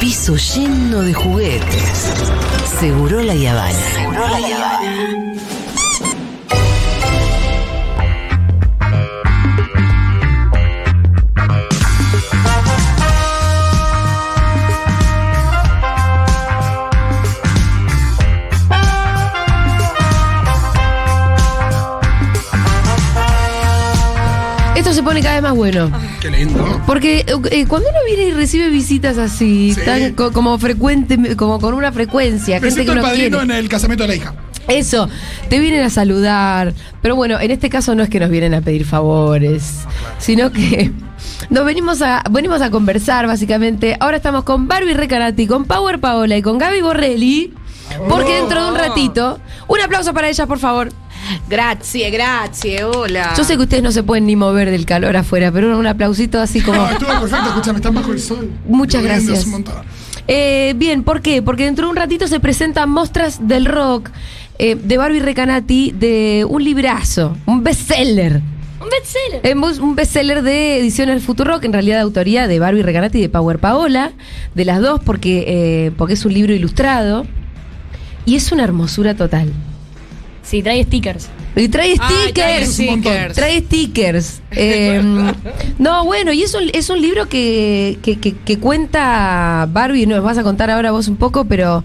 piso lleno de juguetes. Seguro la Yavana. Seguro la Yavana. Esto se pone cada vez más bueno. Qué lindo. Porque eh, cuando uno viene y recibe visitas así, Sí. tan co- como frecuente, como con una frecuencia, gente que uno padrino quiere. en el casamiento de la hija. Eso, te vienen a saludar. Pero bueno, en este caso no es que nos vienen a pedir favores, sino que nos venimos a, venimos a conversar, básicamente. Ahora estamos con Barbie Recanati, con Power Paola y con Gaby Borrelli. Porque dentro de un ratito, un aplauso para ellas, por favor. Grazie, grazie, hola. Yo sé que ustedes no se pueden ni mover del calor afuera, pero un aplausito así como. No, estuvo perfecto, escúchame, están bajo el sol. Muchas gracias. Eh, bien, ¿por qué? Porque dentro de un ratito se presentan Mostras del Rock eh, de Barbie Recanati de un librazo, un bestseller. Un bestseller. Un bestseller de Ediciones Futurock, en realidad de autoría de Barbie Recanati y de Power Paola, de las dos, porque, eh, porque es un libro ilustrado y es una hermosura total. Sí, trae stickers. Y trae Ay, trae stickers. stickers. Trae stickers. Eh, no, bueno, y es un, es un libro que, que, que- que cuenta Barbie, nos vas a contar ahora vos un poco, pero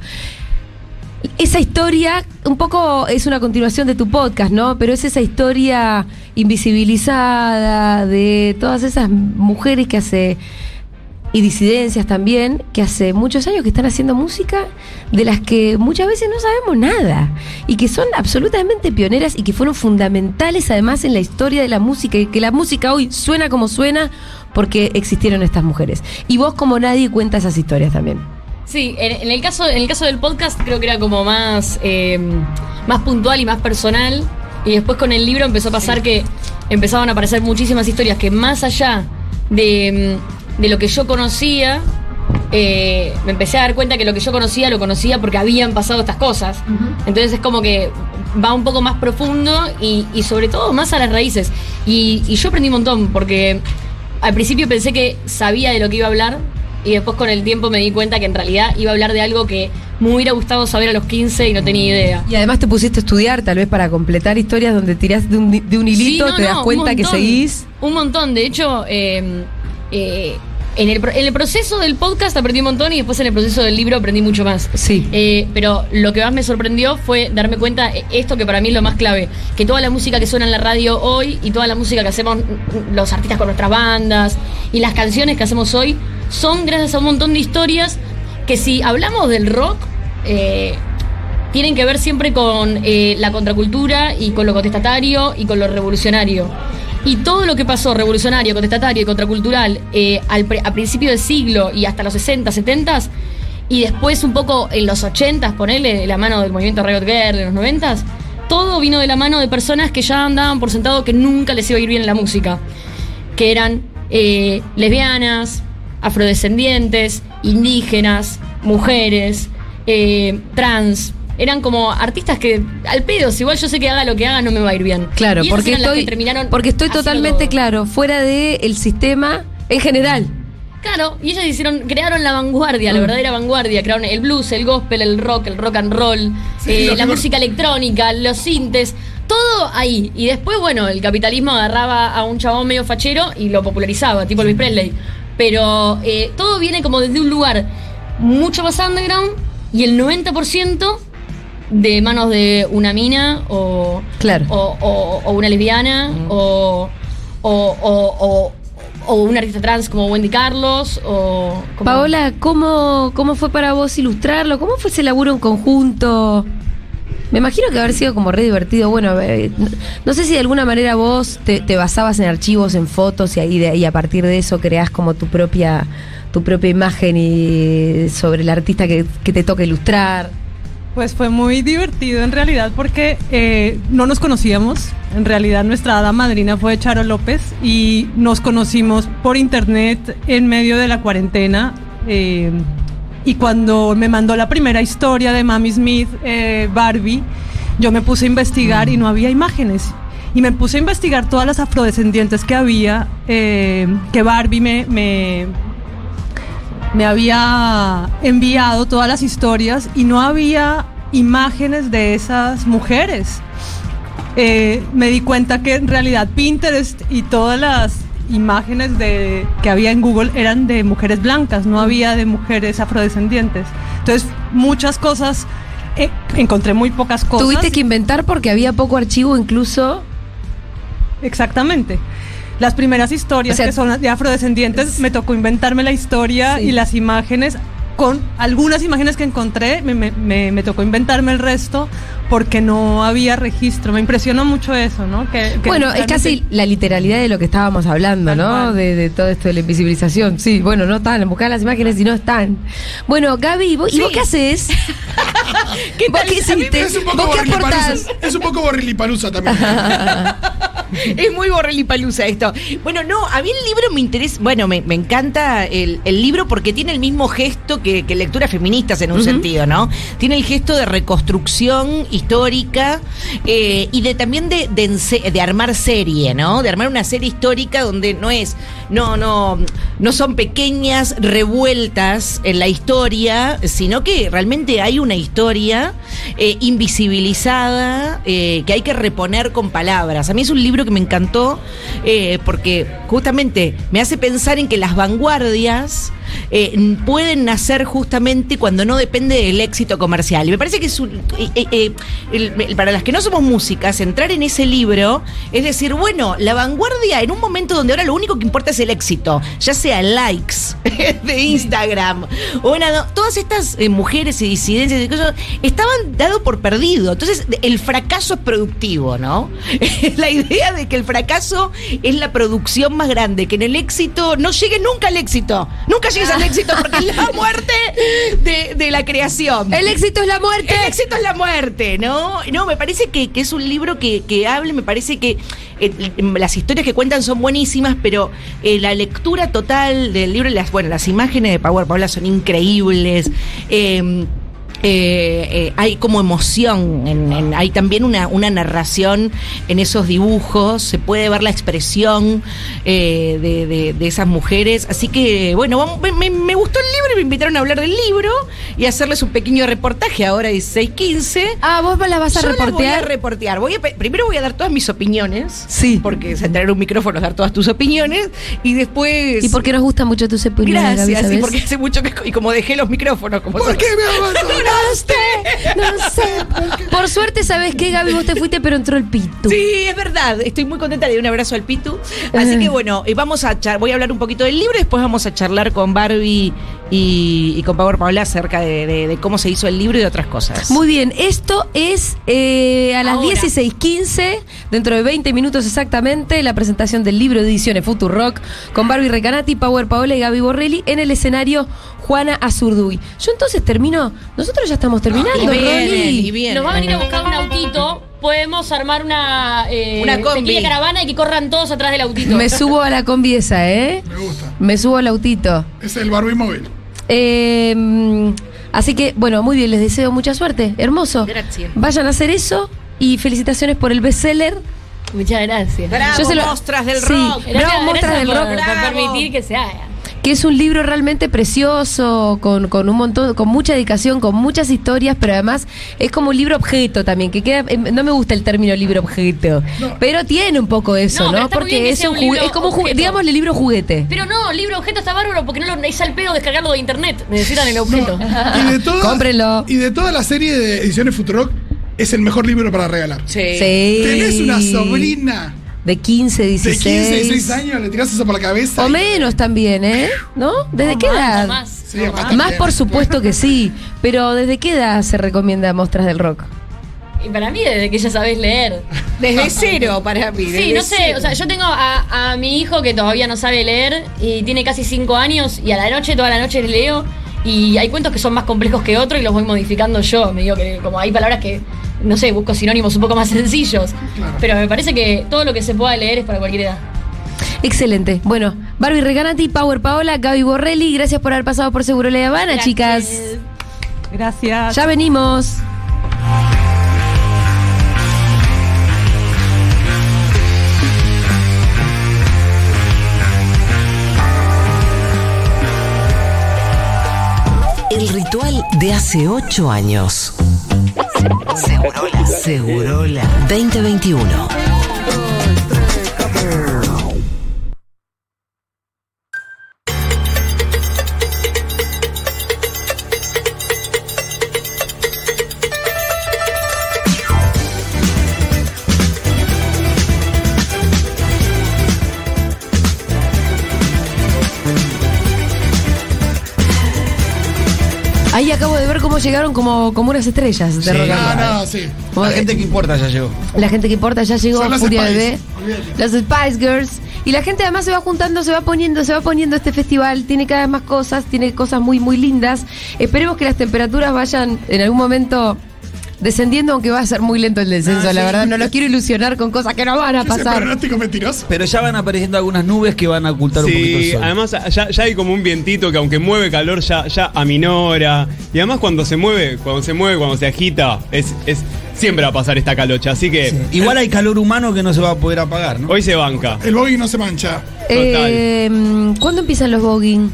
esa historia, un poco es una continuación de tu podcast, ¿no? Pero es esa historia invisibilizada de todas esas mujeres que hace y disidencias también, que hace muchos años que están haciendo música de las que muchas veces no sabemos nada y que son absolutamente pioneras y que fueron fundamentales además en la historia de la música y que la música hoy suena como suena porque existieron estas mujeres. Y vos como nadie cuenta esas historias también. Sí, en, en el caso, en el caso del podcast creo que era como más, eh, más puntual y más personal. Y después con el libro empezó a pasar que empezaban a aparecer muchísimas historias que más allá de, mm, de lo que yo conocía, eh, me empecé a dar cuenta que lo que yo conocía lo conocía porque habían pasado estas cosas. Entonces es como que va un poco más profundo y, y sobre todo más a las raíces. Y, y yo aprendí un montón porque al principio pensé que sabía de lo que iba a hablar y después con el tiempo me di cuenta que en realidad iba a hablar de algo que me hubiera gustado saber a los 15 y no tenía idea. Y además te pusiste a estudiar tal vez para completar historias donde tirás de un, de un hilito, Sí, no, te das no, cuenta que seguís. Un montón. De hecho, eh, eh, en, el, en el proceso del podcast aprendí un montón y después en el proceso del libro aprendí mucho más. Sí. Eh, pero lo que más me sorprendió fue darme cuenta eh, esto que para mí es lo más clave, que toda la música que suena en la radio hoy y toda la música que hacemos los artistas con nuestras bandas y las canciones que hacemos hoy son gracias a un montón de historias que si hablamos del rock eh, tienen que ver siempre con eh, la contracultura y con lo contestatario y con lo revolucionario. Y todo lo que pasó revolucionario, contestatario y contracultural eh, al a principio del siglo y hasta los 60, 70 y después un poco en los 80, ponele la mano del movimiento Riot Girl de los 90 todo vino de la mano de personas que ya andaban por sentado que nunca les iba a ir bien la música. Que eran eh, lesbianas, afrodescendientes, indígenas, mujeres, eh, trans. Eran como artistas que, al pedo, si igual yo sé que haga lo que haga, no me va a ir bien. Claro, porque estoy, que terminaron porque estoy totalmente todo. claro, fuera del sistema en general. Claro, y ellas hicieron, crearon la vanguardia, la Mm. verdadera vanguardia, crearon el blues, el gospel, el rock, el rock and roll, Sí, eh, la música electrónica, los sintes, todo ahí. Y después, bueno, el capitalismo agarraba a un chabón medio fachero y lo popularizaba, tipo Elvis Presley. Pero eh, todo viene como desde un lugar mucho más underground y el 90% de manos de una mina o, Claro. o, o- o una lesbiana o, o, o- o- o un artista trans como Wendy Carlos o como- Paola, ¿cómo, ¿cómo fue para vos ilustrarlo? ¿Cómo fue ese laburo en conjunto? Me imagino que haber sido como re divertido. Bueno, no, no sé si de alguna manera vos te, te basabas en archivos, en fotos y, ahí de- y a partir de eso creás como tu propia tu propia imagen y sobre el artista que, que te toca ilustrar. Pues fue muy divertido en realidad porque eh, no nos conocíamos. En realidad nuestra hada madrina fue Charo López y nos conocimos por internet en medio de la cuarentena. eh, y cuando me mandó la primera historia de Mami Smith, eh, Barbie, yo me puse a investigar y no había imágenes. Y me puse a investigar todas las afrodescendientes que había, que Barbie me, me había enviado todas las historias y no había imágenes de esas mujeres. Eh, me di cuenta que en realidad Pinterest y todas las imágenes de, que había en Google eran de mujeres blancas, no había de mujeres afrodescendientes. Entonces, muchas cosas, eh, encontré muy pocas cosas. Tuviste que inventar porque había poco archivo incluso. Exactamente. Las primeras historias O sea, que son de afrodescendientes, me tocó inventarme la historia Sí. y las imágenes. Con algunas imágenes que encontré, me, me- me- me tocó inventarme el resto porque no había registro. Me impresionó mucho eso, ¿no? Que, que Bueno, es casi la literalidad de lo que estábamos hablando, ¿no? De, de todo esto de la invisibilización. Sí, bueno, no están, buscar las imágenes y no están. Bueno, Gaby, ¿vos, ¿y vos qué haces? ¿Qué ¿Vos qué hiciste? Es un poco ¿Vos qué aportás? borrilipalusa. Es un poco borrilipalusa también. Es muy borrelipalusa esto. Bueno, no, a mí el libro me interesa, bueno, me, me encanta el, el libro porque tiene el mismo gesto que, que lecturas feministas en un sentido, ¿no? Tiene el gesto de reconstrucción histórica eh, y de también de, de armar serie, ¿no? De armar una serie histórica donde no es, no, no, no son pequeñas revueltas en la historia, sino que realmente hay una historia eh, invisibilizada eh, que hay que reponer con palabras. A mí es un libro que me encantó eh, porque justamente me hace pensar en que las vanguardias eh, pueden nacer justamente cuando no depende del éxito comercial. Y me parece que es un- eh, eh, para las que no somos músicas, entrar en ese libro es decir, bueno, la vanguardia en un momento donde ahora lo único que importa es el éxito, ya sea likes de Instagram, o todas estas mujeres y disidencias y cosas estaban dado por perdido. Entonces, el fracaso es productivo, ¿no? la idea de que el fracaso es la producción más grande, que en el éxito no llegue nunca al éxito. Nunca llegues al éxito porque es la muerte de, de la creación. El éxito es la muerte. El éxito es la muerte, ¿no? No, me parece que, que es un libro que, que hable, me parece que eh, las historias que cuentan son buenísimas, pero eh, la lectura total del libro, las, bueno, las imágenes de Power Paula son increíbles. eh, eh, eh, hay como emoción, en- en- hay también una, una narración en esos dibujos, se puede ver la expresión eh, de, de- de esas mujeres. Así que, bueno, vamos- me, gustó el libro y me invitaron a hablar del libro y a hacerles un pequeño reportaje ahora 16.15. Ah, vos la vas a Yo la voy a reportear. reportear. Voy a primero voy a dar todas mis opiniones. Sí. Porque traer un micrófono es dar todas tus opiniones. Y después. Y porque nos gusta mucho tu opiniones, Gaby, Gracias, sí, ¿sabes? porque hace mucho que. Y como dejé los micrófonos, como ¿Por son- qué me abandonaste? No sé. Por suerte, ¿sabes qué, Gaby? Vos te fuiste, pero entró el pito. Sí, es verdad. Estoy muy contenta de dar un abrazo al Pitu. Así que bueno, eh, vamos a char- voy a hablar un poquito del libro y después vamos a charlar con Barbie y, y con Power Paula acerca de, de- de cómo se hizo el libro y de otras cosas. Muy bien, esto es eh, a las Ahora. 16.15, dentro de 20 minutos exactamente, la presentación del libro de ediciones Futurock con Barbie Recanati, Power Paola y Gaby Borrelli en el escenario Juana Azurduy. Yo entonces termino, nosotros ya estamos terminando, y vienen, y vienen. Nos va a venir a buscar un autito. Podemos armar una, eh, Una combi. pequeña caravana y que corran todos atrás del autito. Me subo a la combi esa, ¿eh? Me gusta. Me subo al autito. Es el Barbie móvil. Eh, mm, así que, bueno, muy bien, les deseo mucha suerte. Hermoso. Gracias. Vayan a hacer eso y felicitaciones por el bestseller. Muchas gracias. Bravo, Yo se lo- Mostras del Sí. Rock. Gracias, Bravo, Mostras del por, Rock. por permitir que se haga. Que es un libro realmente precioso, con, con un montón, con mucha dedicación, con muchas historias, pero además es como un libro objeto también, que queda, em, no me gusta el término libro objeto, pero tiene un poco eso, No, ¿no? Porque que es un un es como objeto. digámosle libro juguete. Pero no, libro objeto está bárbaro porque no lo, es al pedo descargarlo de internet. Necesitan el objeto. Y de toda, Cómprenlo. Y de toda la serie de ediciones Futurock, es el mejor libro para regalar. Sí. Sí. Tenés una sobrina de 15, de 16. 15, 16 años, le tirás eso por la cabeza. O y- menos también, ¿eh? ¿No? ¿Desde No qué más, edad? no más. Sí, No aparte más. Más bien, por supuesto que sí, pero ¿desde qué edad se recomienda Mostras del Rock? Y para mí, desde que ya sabés leer. Desde cero para mí. Sí, no sé, cero. o sea, yo tengo a, a mi hijo que todavía no sabe leer y tiene casi cinco años y a la noche, toda la noche le leo y hay cuentos que son más complejos que otros y los voy modificando yo. Me digo que como hay palabras que, no sé, busco sinónimos un poco más sencillos. Claro. Pero me parece que todo lo que se pueda leer es para cualquier edad. Excelente. Bueno, Barbie Reganati, Power Paola, Gaby Borrelli, gracias por haber pasado por Seguro La Habana, Gracias. chicas. Gracias. Ya venimos. El ritual de hace ocho años. Segurola. Segurola 2021. Ahí acabo de ver cómo llegaron como, como unas estrellas de Sí. rock and Ah, roll. no, sí. La gente que importa ya llegó. La gente que importa ya llegó, Son Furia Bebé, las Spice Girls. Y la gente además se va juntando, se va poniendo, se va poniendo este festival. Tiene cada vez más cosas, tiene cosas muy, muy lindas. Esperemos que las temperaturas vayan en algún momento descendiendo, aunque va a ser muy lento el descenso, Ah, la sí. verdad. No los quiero ilusionar con cosas que no van a ¿Qué es ese pasar. pronóstico mentiroso? Pero ya van apareciendo algunas nubes que van a ocultar un poquito el Sí, sol. además ya, ya hay como un vientito que aunque mueve calor ya, ya aminora. Y además cuando se mueve, cuando se mueve, cuando se agita, es, es siempre va a pasar esta calocha. Así que Igual hay calor humano que no se va a poder apagar, ¿no? hoy se banca. El bogey no se mancha. Eh, ¿Cuándo empiezan los voguing?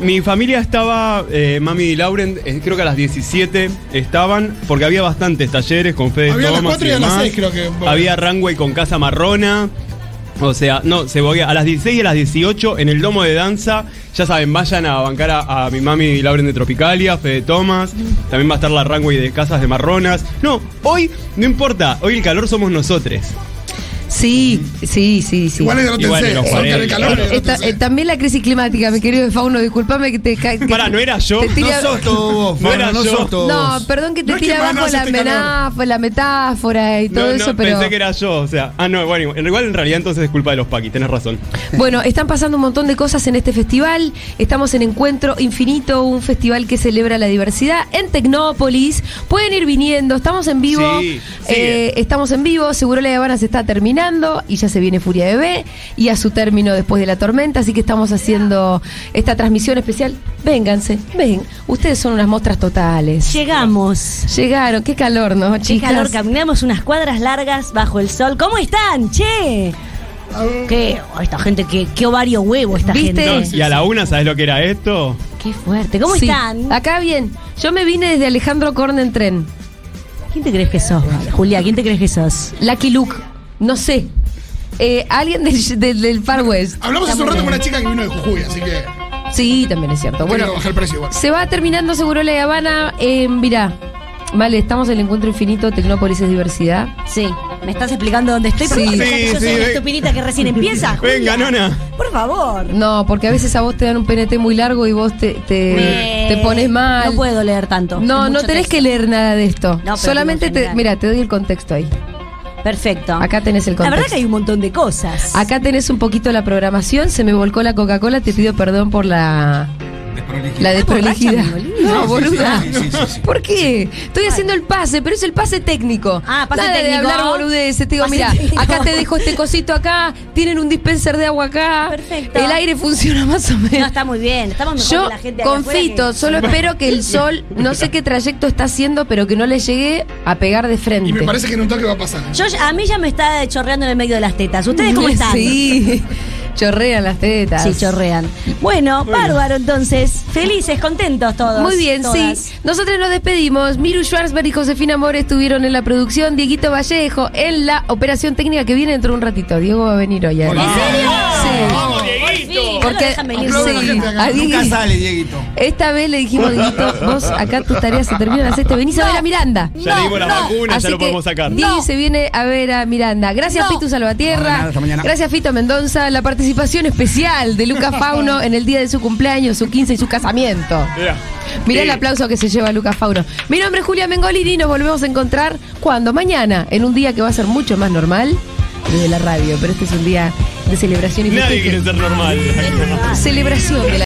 Mi familia estaba, eh, Mami y Lauren, eh, creo que a las 17 estaban, porque había bastantes talleres con Fede Había a las Thomas 4 y a las demás. 6 creo que. Había Runway con Casa Marrona. O sea, no, se voy a las 16 y a las 18 en el domo de danza. Ya saben, vayan a bancar a, a mi mami y Lauren de Tropicalia, Fede Thomas. También va a estar la Runway de Casas de Marronas. No, hoy no importa, hoy el calor somos nosotros. Sí, sí, sí, sí. Igual es de no Igual en los Son 40. el calor. Eh, esta- eh, también la crisis climática, mi querido Fauno, discúlpame que te ca- que Pará, ¿no era yo? te No sos todo vos, No Fauno, era no yo. sos todo No, vos. perdón que te No es que tira más abajo la, este menáfora, la metáfora y todo No, eso, pero pensé que era yo, o sea. Ah, no, bueno, igual en realidad entonces es culpa de los paquis, tenés razón. bueno, están pasando un montón de cosas en este festival. Estamos en Encuentro Infinito, un festival que celebra la diversidad en Tecnópolis. Pueden ir viniendo, estamos en vivo. Sí, Eh, estamos en vivo, seguro la Habana se está terminando y ya se viene Furia Bebé y a su término después de la tormenta, así que estamos haciendo esta transmisión especial. Vénganse, ven, ustedes son unas mostras totales. Llegamos. Llegaron, qué calor, ¿no, Qué chicas? calor, caminamos unas cuadras largas bajo el sol. ¿Cómo están, che? ¿Qué? esta gente, qué, qué ovario huevo esta ¿Viste? gente. No, y a la una, ¿sabes lo que era esto? Qué fuerte. ¿Cómo Sí, están? Acá bien. Yo me vine desde Alejandro Korn en tren. ¿Quién te crees que sos, Julia? ¿Quién te crees que sos? Lucky Luke. No sé. Eh, alguien del, del, del Far West. Hablamos hace un rato con una chica que vino de Jujuy, así que. Sí, también es cierto. Bueno, el precio se va terminando seguro la Habana. Eh, mirá, vale, estamos en el encuentro infinito. Tecnópolis es diversidad. Sí. ¿Me estás explicando dónde estoy? ¿Por qué Sí. pensás que Sí, yo sí, soy la estupidita que recién empieza? Venga, Julia? nona. Por favor. No, porque a veces a vos te dan un PNT muy largo y vos te, te, Eh, te pones mal. No puedo leer tanto. No, no tenés texto. que leer nada de esto. pero Solamente te. Mira, te doy el contexto ahí. Perfecto. Acá tenés el La verdad contexto. que hay un montón de cosas. Acá tenés un poquito la programación. Se me volcó la Coca-Cola. Te pido perdón por la. La desprolijidad. No, boluda. Sí, sí, sí, sí. ¿Por qué? Estoy haciendo el pase, pero es el pase técnico. Ah, pase Nada técnico. de hablar boludeces. Te digo, mira, acá te dejo este cosito acá. Tienen un dispenser de agua acá. Perfecto. El aire funciona más o No, menos. está muy bien. Estamos mejor Yo que la gente confito, que- solo espero que el sol, no sé qué trayecto está haciendo, pero que no le llegue a pegar de frente. Y me parece que en un toque va a pasar. Yo, a mí ya me está chorreando en el medio de las tetas. ¿Ustedes cómo están? Sí, chorrean las tetas. Sí, chorrean. Bueno, bárbaro entonces. Felices, contentos todos. Muy bien, todas. sí. Nosotros nos despedimos. Miru Schwarzberg y Josefina More estuvieron en la producción. Dieguito Vallejo en la operación técnica que viene dentro de un ratito. Diego va a venir hoy. ¿eh? ¿En serio? Sí. ¡Vamos, fin, Dieguito! Porque sí, a Nunca sale, Dieguito. esta vez le dijimos, Dieguito, vos acá tus tareas se terminan a las 7. Venís a ver a Miranda. Ya le dimos las vacunas, Así ya lo que podemos sacar. Diego se viene a ver a Miranda. Gracias, Pitu No, de Salvatierra. Gracias, Fito Mendoza. La participación especial de Luca Fauno en el día de su cumpleaños, su 15 y su casamiento. Mirá. Mirá Sí. el aplauso que se lleva Lucas Fauno. Mi nombre es Julia Mengolini y nos volvemos a encontrar cuando mañana, en un día que va a ser mucho más normal desde la radio, pero este es un día de celebración y Nadie festejo. quiere ser normal. Celebración de la